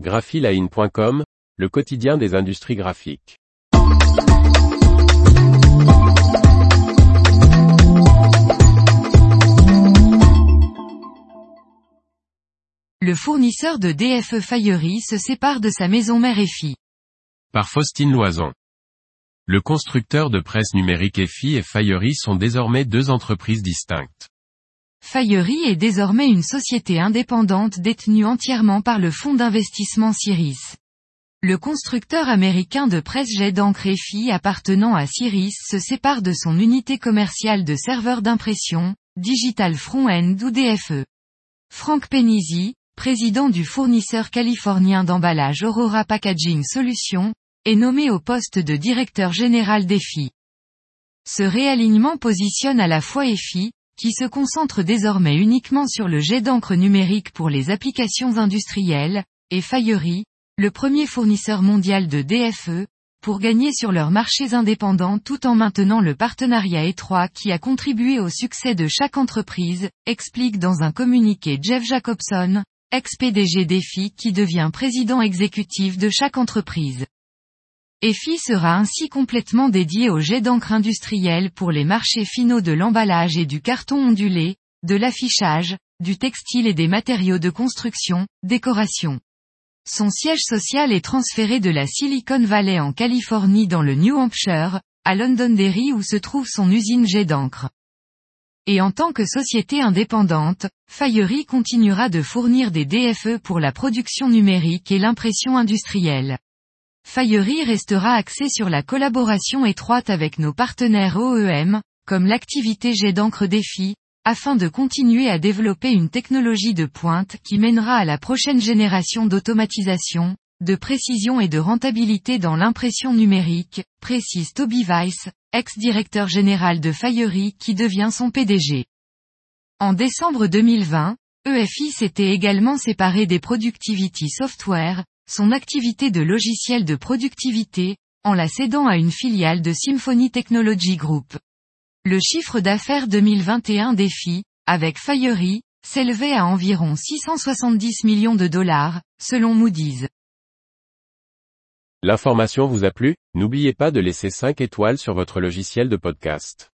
graphiline.com, le quotidien des industries graphiques. Le fournisseur de DFE Faillerie se sépare de sa maison mère EFI. Par Faustine Loison. Le constructeur de presse numérique EFI et Faillerie sont désormais deux entreprises distinctes. Faillerie est désormais une société indépendante détenue entièrement par le fonds d'investissement Ciris. Le constructeur américain de presse-jet d'encre EFI appartenant à Ciris se sépare de son unité commerciale de serveurs d'impression, Digital Front-End ou DFE. Frank Penisi, président du fournisseur californien d'emballage Aurora Packaging Solutions, est nommé au poste de directeur général d'EFI. Ce réalignement positionne à la fois EFI, qui se concentre désormais uniquement sur le jet d'encre numérique pour les applications industrielles, et Faillerie, le premier fournisseur mondial de DFE, pour gagner sur leurs marchés indépendants tout en maintenant le partenariat étroit qui a contribué au succès de chaque entreprise, explique dans un communiqué Jeff Jacobson, ex-PDG d'EFI qui devient président exécutif de chaque entreprise. EFI sera ainsi complètement dédié au jet d'encre industriel pour les marchés finaux de l'emballage et du carton ondulé, de l'affichage, du textile et des matériaux de construction, décoration. Son siège social est transféré de la Silicon Valley en Californie dans le New Hampshire, à Londonderry où se trouve son usine jet d'encre. Et en tant que société indépendante, Faillerie continuera de fournir des DFE pour la production numérique et l'impression industrielle. Faillerie restera axée sur la collaboration étroite avec nos partenaires OEM, comme l'activité jet d'encre défi, afin de continuer à développer une technologie de pointe qui mènera à la prochaine génération d'automatisation, de précision et de rentabilité dans l'impression numérique, précise Toby Weiss, ex-directeur général de Faillerie qui devient son PDG. En décembre 2020, EFI s'était également séparé des Productivity Software, son activité de logiciel de productivité, en la cédant à une filiale de Symphony Technology Group. Le chiffre d'affaires 2021 d'EFI, avec Faillerie, s'élevait à environ 670 millions de dollars, selon Moody's. L'information vous a plu? N'oubliez pas de laisser 5 étoiles sur votre logiciel de podcast.